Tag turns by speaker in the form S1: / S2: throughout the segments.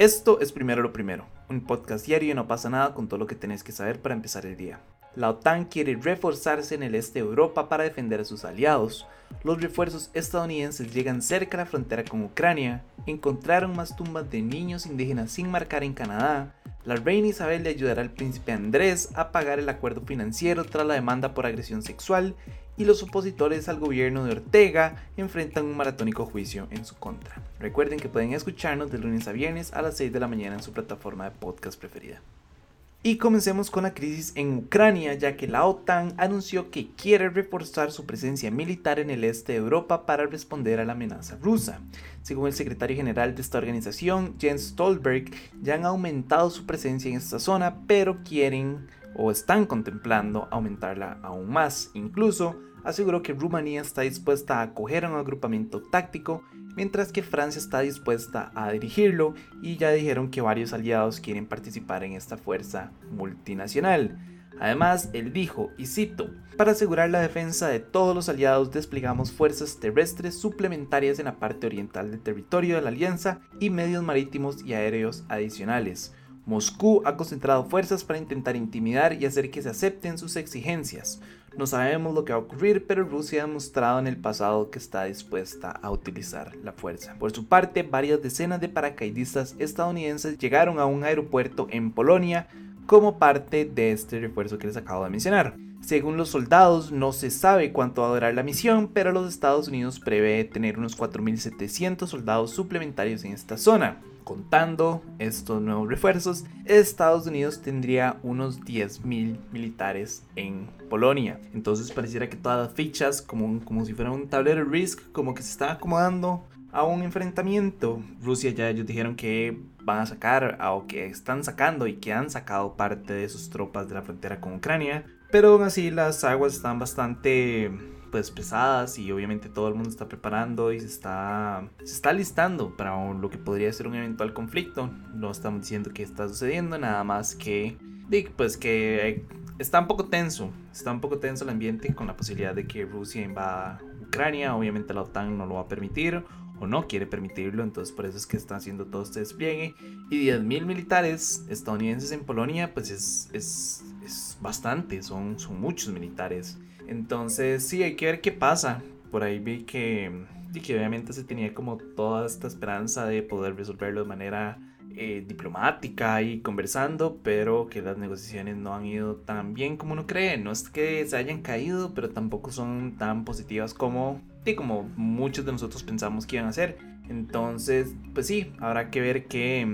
S1: Esto es Primero lo Primero, un podcast diario y no pasa nada con todo lo que tenés que saber para empezar el día. La OTAN quiere reforzarse en el este de Europa para defender a sus aliados. Los refuerzos estadounidenses llegan cerca a la frontera con Ucrania. Encontraron más tumbas de niños indígenas sin marcar en Canadá. La reina Isabel le ayudará al príncipe Andrés a pagar el acuerdo financiero tras la demanda por agresión sexual y los opositores al gobierno de Ortega enfrentan un maratónico juicio en su contra. Recuerden que pueden escucharnos de lunes a viernes a las 6 de la mañana en su plataforma de podcast preferida. Y comencemos con la crisis en Ucrania, ya que la OTAN anunció que quiere reforzar su presencia militar en el este de Europa para responder a la amenaza rusa. Según el secretario general de esta organización, Jens Stolberg, ya han aumentado su presencia en esta zona, pero quieren o están contemplando aumentarla aún más. Incluso aseguró que Rumanía está dispuesta a acoger a un agrupamiento táctico, mientras que Francia está dispuesta a dirigirlo y ya dijeron que varios aliados quieren participar en esta fuerza multinacional. Además, él dijo, y cito, para asegurar la defensa de todos los aliados desplegamos fuerzas terrestres suplementarias en la parte oriental del territorio de la alianza y medios marítimos y aéreos adicionales. Moscú ha concentrado fuerzas para intentar intimidar y hacer que se acepten sus exigencias. No sabemos lo que va a ocurrir, pero Rusia ha mostrado en el pasado que está dispuesta a utilizar la fuerza. Por su parte, varias decenas de paracaidistas estadounidenses llegaron a un aeropuerto en Polonia como parte de este refuerzo que les acabo de mencionar. Según los soldados, no se sabe cuánto va a durar la misión, pero los Estados Unidos prevé tener unos 4.700 soldados suplementarios en esta zona. Contando estos nuevos refuerzos, Estados Unidos tendría unos 10.000 militares en Polonia. Entonces pareciera que todas las fichas, como, como si fuera un tablero de Risk, como que se están acomodando a un enfrentamiento. Rusia ya ellos dijeron que van a sacar, o que están sacando y que han sacado parte de sus tropas de la frontera con Ucrania. Pero aún así las aguas están bastante pues pesadas y obviamente todo el mundo está preparando y se está, se está listando para lo que podría ser un eventual conflicto. No estamos diciendo que está sucediendo, nada más que, pues que está un poco tenso, está un poco tenso el ambiente con la posibilidad de que Rusia invada Ucrania, obviamente la OTAN no lo va a permitir o no quiere permitirlo, entonces por eso es que está haciendo todo este despliegue. Y 10.000 militares estadounidenses en Polonia, pues es, es, es bastante, son, son muchos militares. Entonces, sí, hay que ver qué pasa. Por ahí vi que, que obviamente se tenía como toda esta esperanza de poder resolverlo de manera eh, diplomática y conversando, pero que las negociaciones no han ido tan bien como uno cree. No es que se hayan caído, pero tampoco son tan positivas como, como muchos de nosotros pensamos que iban a ser. Entonces, pues sí, habrá que ver qué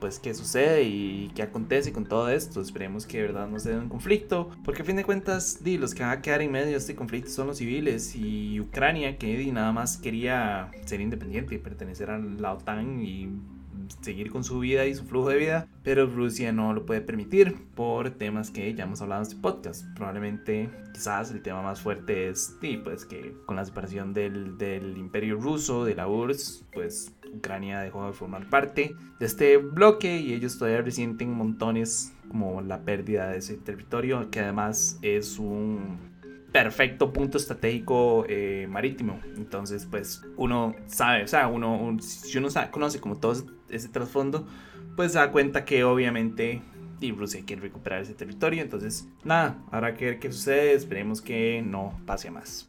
S1: pues qué sucede y qué acontece con todo esto. Esperemos que de verdad no se dé un conflicto, porque a fin de cuentas, di, los que van a quedar en medio de este conflicto son los civiles y Ucrania, que di, nada más quería ser independiente y pertenecer a la OTAN y seguir con su vida y su flujo de vida, pero Rusia no lo puede permitir por temas que ya hemos hablado en este podcast. Probablemente, quizás el tema más fuerte es, sí, pues que con la separación del, del imperio ruso, de la URSS, pues Ucrania dejó de formar parte de este bloque y ellos todavía resienten montones como la pérdida de ese territorio, que además es un perfecto punto estratégico eh, marítimo. Entonces, pues uno sabe, o sea, uno, si uno conoce como todo ese trasfondo, pues se da cuenta que obviamente y Rusia quiere recuperar ese territorio. Entonces, nada, habrá que ver qué sucede. Esperemos que no pase más.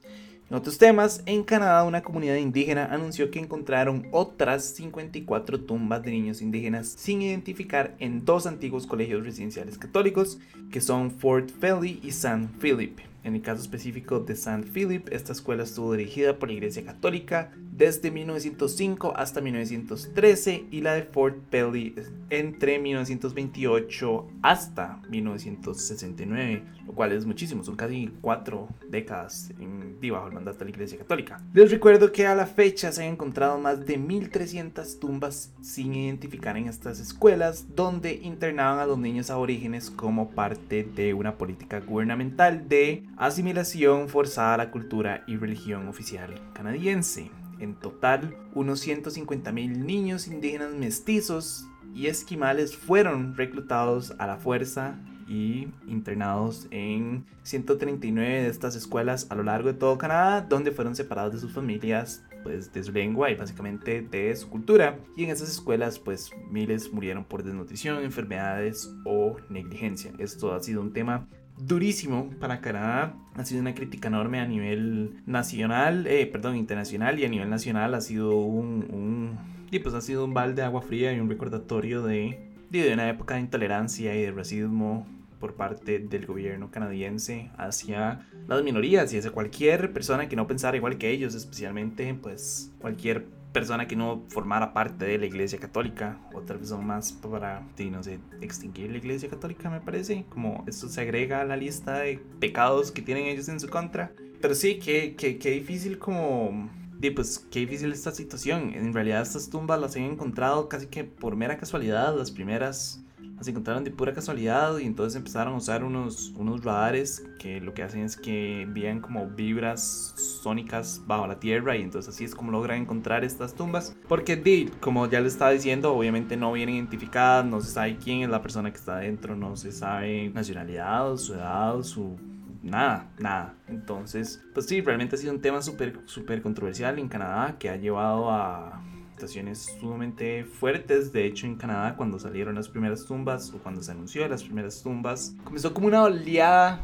S1: En otros temas, en Canadá una comunidad indígena anunció que encontraron otras 54 tumbas de niños indígenas sin identificar en dos antiguos colegios residenciales católicos, que son Fort Felly y San Philip. En el caso específico de San Philip, esta escuela estuvo dirigida por la Iglesia Católica desde 1905 hasta 1913 y la de Fort Pelly entre 1928 hasta 1969, lo cual es muchísimo, son casi cuatro décadas en, bajo el mandato de la Iglesia Católica. Les recuerdo que a la fecha se han encontrado más de 1300 tumbas sin identificar en estas escuelas donde internaban a los niños aborígenes como parte de una política gubernamental de asimilación forzada a la cultura y religión oficial canadiense. En total, unos 150.000 niños indígenas mestizos y esquimales fueron reclutados a la fuerza y internados en 139 de estas escuelas a lo largo de todo Canadá, donde fueron separados de sus familias pues, de su lengua y básicamente de su cultura. Y en esas escuelas pues miles murieron por desnutrición, enfermedades o negligencia. Esto ha sido un tema durísimo para Canadá. Ha sido una crítica enorme a nivel nacional, eh, perdón, internacional y a nivel nacional ha sido un, un, y pues ha sido un balde de agua fría y un recordatorio de, de una época de intolerancia y de racismo por parte del gobierno canadiense hacia las minorías y hacia cualquier persona que no pensara igual que ellos, especialmente pues cualquier persona que no formara parte de la iglesia católica o tal vez son más para, no sé, extinguir la iglesia católica me parece, como esto se agrega a la lista de pecados que tienen ellos en su contra. Pero sí, que, que, que difícil como... pues qué difícil esta situación. En realidad estas tumbas las he encontrado casi que por mera casualidad. Las primeras se encontraron de pura casualidad y entonces empezaron a usar unos, unos radares que lo que hacen es que envían como vibras sónicas bajo la tierra y entonces así es como logran encontrar estas tumbas. Porque, como ya les estaba diciendo, obviamente no vienen identificadas, no se sabe quién es la persona que está adentro, no se sabe nacionalidad, su edad, su nada, nada. Entonces, pues sí, realmente ha sido un tema súper, súper controversial en Canadá que ha llevado a sumamente fuertes. De hecho, en Canadá, cuando salieron las primeras tumbas o cuando se anunció las primeras tumbas, comenzó como una oleada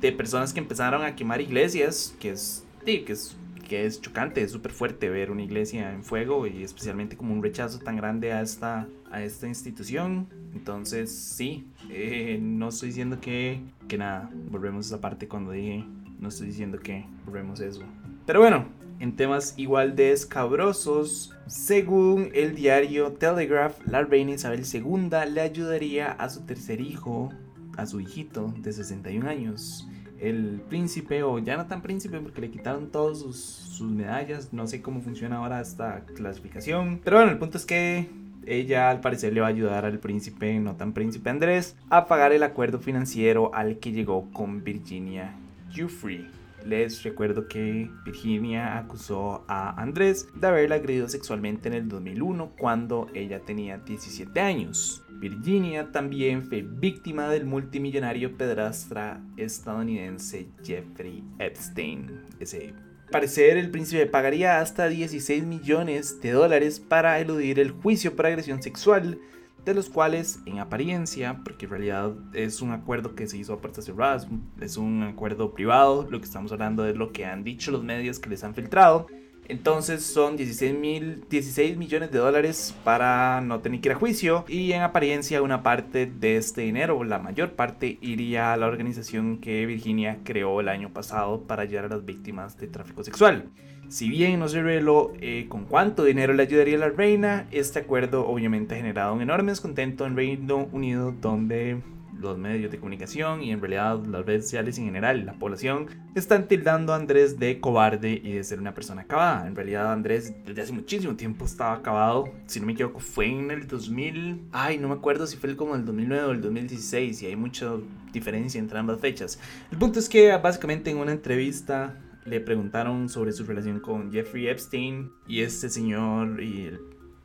S1: de personas que empezaron a quemar iglesias, que es, sí, que es, que es chocante, es súper fuerte ver una iglesia en fuego y especialmente como un rechazo tan grande a esta, a esta institución. Entonces, sí, eh, no estoy diciendo que, que nada, volvemos a esa parte cuando dije, no estoy diciendo que volvemos a eso. Pero bueno, en temas igual de escabrosos. Según el diario Telegraph, la reina Isabel II le ayudaría a su tercer hijo, a su hijito de 61 años. El príncipe, o ya no tan príncipe porque le quitaron todas sus, medallas, no sé cómo funciona ahora esta clasificación. Pero bueno, el punto es que ella al parecer le va a ayudar al príncipe, no tan príncipe Andrés, a pagar el acuerdo financiero al que llegó con Virginia Giuffre les recuerdo que Virginia acusó a Andrés de haberla agredido sexualmente en el 2001 cuando ella tenía 17 años. Virginia también fue víctima del multimillonario pedrastra estadounidense Jeffrey Epstein. Ese parecer el príncipe pagaría hasta 16 millones de dólares para eludir el juicio por agresión sexual de los cuales en apariencia, porque en realidad es un acuerdo que se hizo a puertas cerradas, es un acuerdo privado, lo que estamos hablando es lo que han dicho los medios que les han filtrado. Entonces son 16, mil, 16 millones de dólares para no tener que ir a juicio y en apariencia una parte de este dinero, la mayor parte, iría a la organización que Virginia creó el año pasado para ayudar a las víctimas de tráfico sexual. Si bien no se reveló eh, con cuánto dinero le ayudaría a la reina, este acuerdo obviamente ha generado un enorme descontento en Reino Unido donde los medios de comunicación y en realidad las redes sociales en general, la población, están tildando a Andrés de cobarde y de ser una persona acabada. En realidad Andrés desde hace muchísimo tiempo estaba acabado. Si no me equivoco fue en el 2000, ay no me acuerdo si fue como el 2009 o el 2016 y hay mucha diferencia entre ambas fechas. El punto es que básicamente en una entrevista le preguntaron sobre su relación con Jeffrey Epstein y este señor y el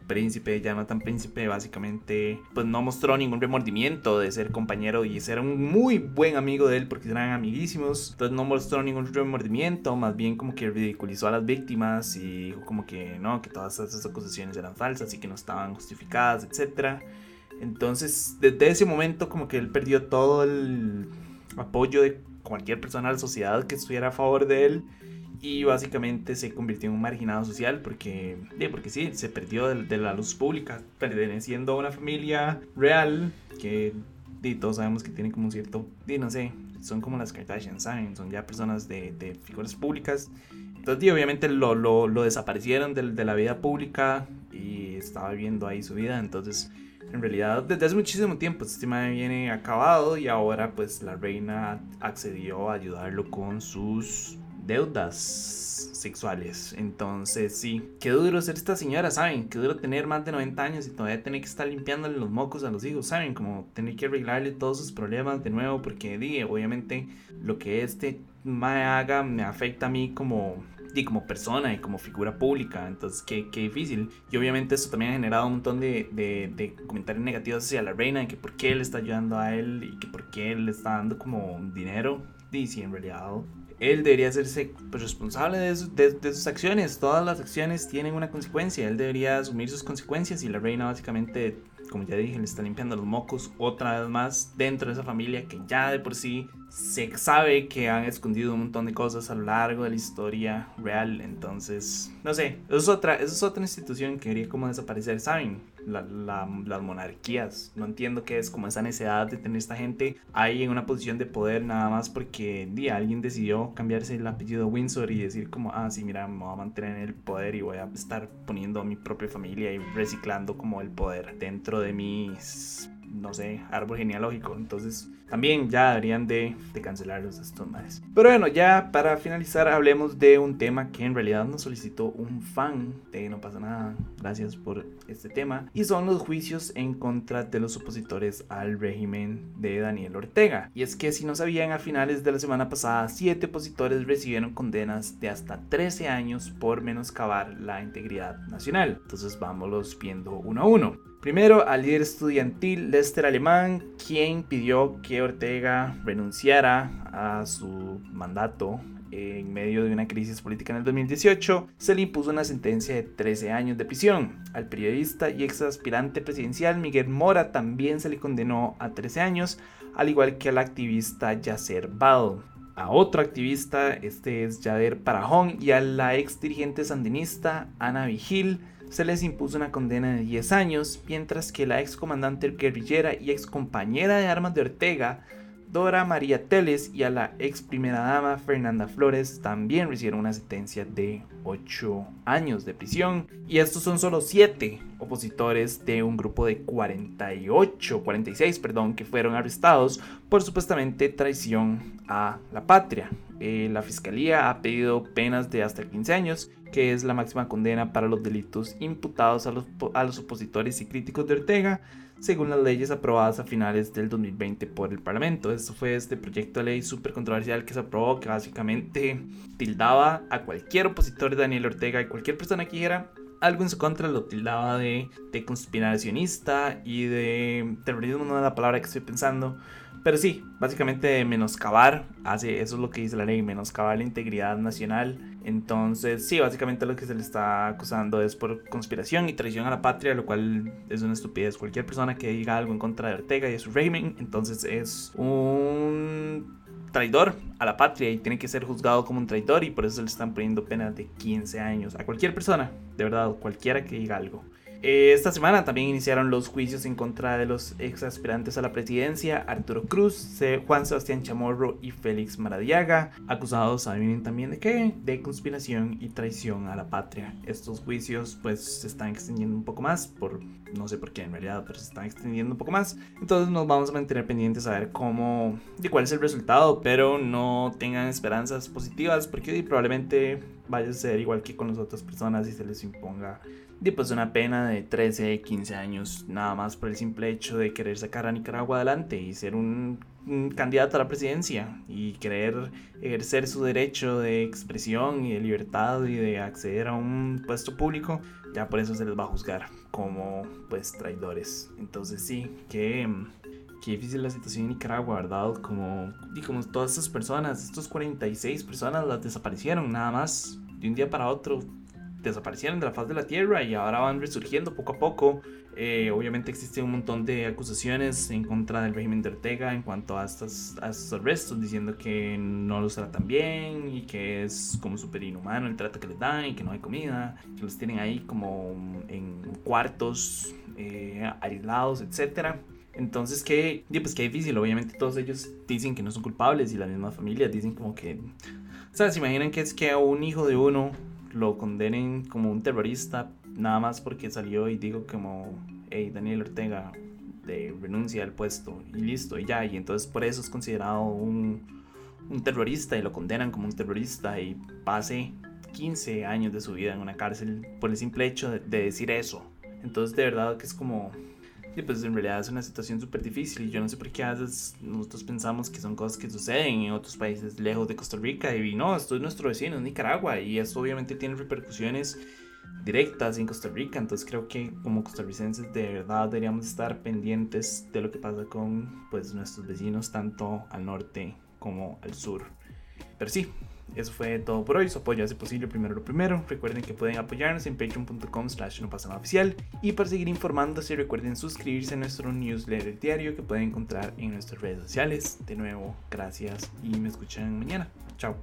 S1: príncipe, tan príncipe, básicamente pues no mostró ningún remordimiento de ser compañero y ser un muy buen amigo de él porque eran amiguísimos. Entonces no mostró ningún remordimiento, más bien como que ridiculizó a las víctimas y dijo como que no, que todas esas acusaciones eran falsas y que no estaban justificadas, etc. Entonces desde ese momento como que él perdió todo el apoyo de cualquier persona de la sociedad que estuviera a favor de él y básicamente se convirtió en un marginado social porque, porque sí, se perdió de, la luz pública, perteneciendo a una familia real que todos sabemos que tiene como un cierto, no sé, son como las Kardashian, ¿saben? Son ya personas de, de figuras públicas. Entonces, obviamente lo, lo, lo desaparecieron de, de, la vida pública y estaba viviendo ahí su vida. Entonces, en realidad, desde hace muchísimo tiempo, este tema viene acabado y ahora pues la reina accedió a ayudarlo con sus deudas sexuales. Entonces, sí, qué duro ser esta señora, ¿saben? Qué duro tener más de 90 años y todavía tener que estar limpiándole los mocos a los hijos, ¿saben? Como tener que arreglarle todos sus problemas de nuevo, porque, dije, obviamente, lo que este me haga me afecta a mí como y como persona y como figura pública. Entonces, qué, qué difícil. Y obviamente esto también ha generado un montón de, de, de, comentarios negativos hacia la reina, de que por qué él está ayudando a él y que por qué le está dando como dinero. Y si en realidad él debería hacerse pues, responsable de, de, sus acciones. Todas las acciones tienen una consecuencia. Él debería asumir sus consecuencias y la reina básicamente, como ya dije, le está limpiando los mocos otra vez más dentro de esa familia que ya de por sí se sabe que han escondido un montón de cosas a lo largo de la historia real. Entonces, no sé, eso es otra, eso es otra institución que quería como desaparecer, ¿saben? las monarquías. No entiendo qué es como esa necesidad de tener esta gente ahí en una posición de poder nada más porque día alguien decidió cambiarse el apellido Windsor y decir como, ah, sí, mira, me voy a mantener en el poder y voy a estar poniendo a mi propia familia y reciclando como el poder dentro de mis no sé, árbol genealógico. Entonces, también ya deberían de, de cancelarlos estos más. Pero bueno, ya para finalizar, hablemos de un tema que en realidad nos solicitó un fan de No pasa nada. Gracias por este tema. Y son los juicios en contra de los opositores al régimen de Daniel Ortega. Y es que si no sabían, a finales de la semana pasada, siete opositores recibieron condenas de hasta 13 años por menoscabar la integridad nacional. Entonces, vámonos viendo uno a uno. Primero al líder estudiantil Lester Alemán, quien pidió que Ortega renunciara a su mandato en medio de una crisis política en el 2018, se le impuso una sentencia de 13 años de prisión. Al periodista y ex aspirante presidencial Miguel Mora también se le condenó a 13 años, al igual que al activista Yasser Bado. A otro activista, este es Yader Parajón, y a la ex dirigente sandinista Ana Vigil, se les impuso una condena de 10 años, mientras que la ex comandante guerrillera y ex compañera de armas de Ortega, Dora María Teles, y a la ex primera dama Fernanda Flores también recibieron una sentencia de 8 años de prisión. Y estos son solo 7 opositores de un grupo de 48, 46, perdón, que fueron arrestados por supuestamente traición a la patria. Eh, la fiscalía ha pedido penas de hasta 15 años que es la máxima condena para los delitos imputados a los, a los opositores y críticos de Ortega, según las leyes aprobadas a finales del 2020 por el Parlamento. Esto fue este proyecto de ley súper controversial que se aprobó, que básicamente tildaba a cualquier opositor de Daniel Ortega y cualquier persona que dijera algo en su contra lo tildaba de, conspiracionista y de terrorismo, no es la palabra que estoy pensando. Pero sí, básicamente menoscabar, hace, eso es lo que dice la ley, menoscabar la integridad nacional entonces, sí, básicamente lo que se le está acusando es por conspiración y traición a la patria, lo cual es una estupidez. Cualquier persona que diga algo en contra de Ortega y de su régimen, entonces es un traidor a la patria y tiene que ser juzgado como un traidor y por eso le están poniendo pena de 15 años a cualquier persona, de verdad, cualquiera que diga algo. Eh, esta semana también iniciaron los juicios en contra de los ex aspirantes a la presidencia, Arturo Cruz, Juan Sebastián Chamorro y Félix Maradiaga, acusados, adivinen también de qué, de conspiración y traición a la patria. Estos juicios pues se están extendiendo un poco más, por no sé por qué en realidad, pero se están extendiendo un poco más. Entonces nos vamos a mantener pendientes a ver cómo, de cuál es el resultado, pero no tengan esperanzas positivas porque probablemente vaya a ser igual que con las otras personas y se les imponga pues una pena de 13, 15 años, nada más por el simple hecho de querer sacar a Nicaragua adelante y ser un, candidato a la presidencia y querer ejercer su derecho de expresión y de libertad y de acceder a un puesto público, ya por eso se les va a juzgar como pues traidores. Entonces sí, que qué difícil la situación en Nicaragua, ¿verdad? Como, y como todas estas personas, estos 46 personas las desaparecieron nada más de un día para otro desaparecieron de la faz de la tierra y ahora van resurgiendo poco a poco. Eh, obviamente existe un montón de acusaciones en contra del régimen de Ortega en cuanto a a estos arrestos, diciendo que no los tratan bien y que es como súper inhumano el trato que les dan y que no hay comida, que los tienen ahí como en cuartos eh, aislados, etc. Entonces, que, pues que difícil. Obviamente, todos ellos dicen que no son culpables y las mismas familias dicen como que. O sea, se imaginan que es que a un hijo de uno lo condenen como un terrorista nada más porque salió y digo como, hey, Daniel Ortega renuncia al puesto y listo, y ya, y entonces por eso es considerado un, un terrorista y lo condenan como un terrorista y pase 15 años de su vida en una cárcel por el simple hecho de decir eso. Entonces de verdad que es como y pues en realidad es una situación súper difícil y yo no sé por qué a veces nosotros pensamos que son cosas que suceden en otros países lejos de Costa Rica y no, esto es nuestro vecino, es Nicaragua y esto obviamente tiene repercusiones directas en Costa Rica, entonces creo que como costarricenses de verdad deberíamos estar pendientes de lo que pasa con pues nuestros vecinos tanto al norte como al sur. pero sí, eso fue todo por hoy. Su apoyo hace posible primero lo primero. Recuerden que pueden apoyarnos en patreon.com slash no pasa oficial. Y para seguir informándose, recuerden suscribirse a nuestro newsletter diario que pueden encontrar en nuestras redes sociales. De nuevo, gracias y me escuchan mañana. Chao.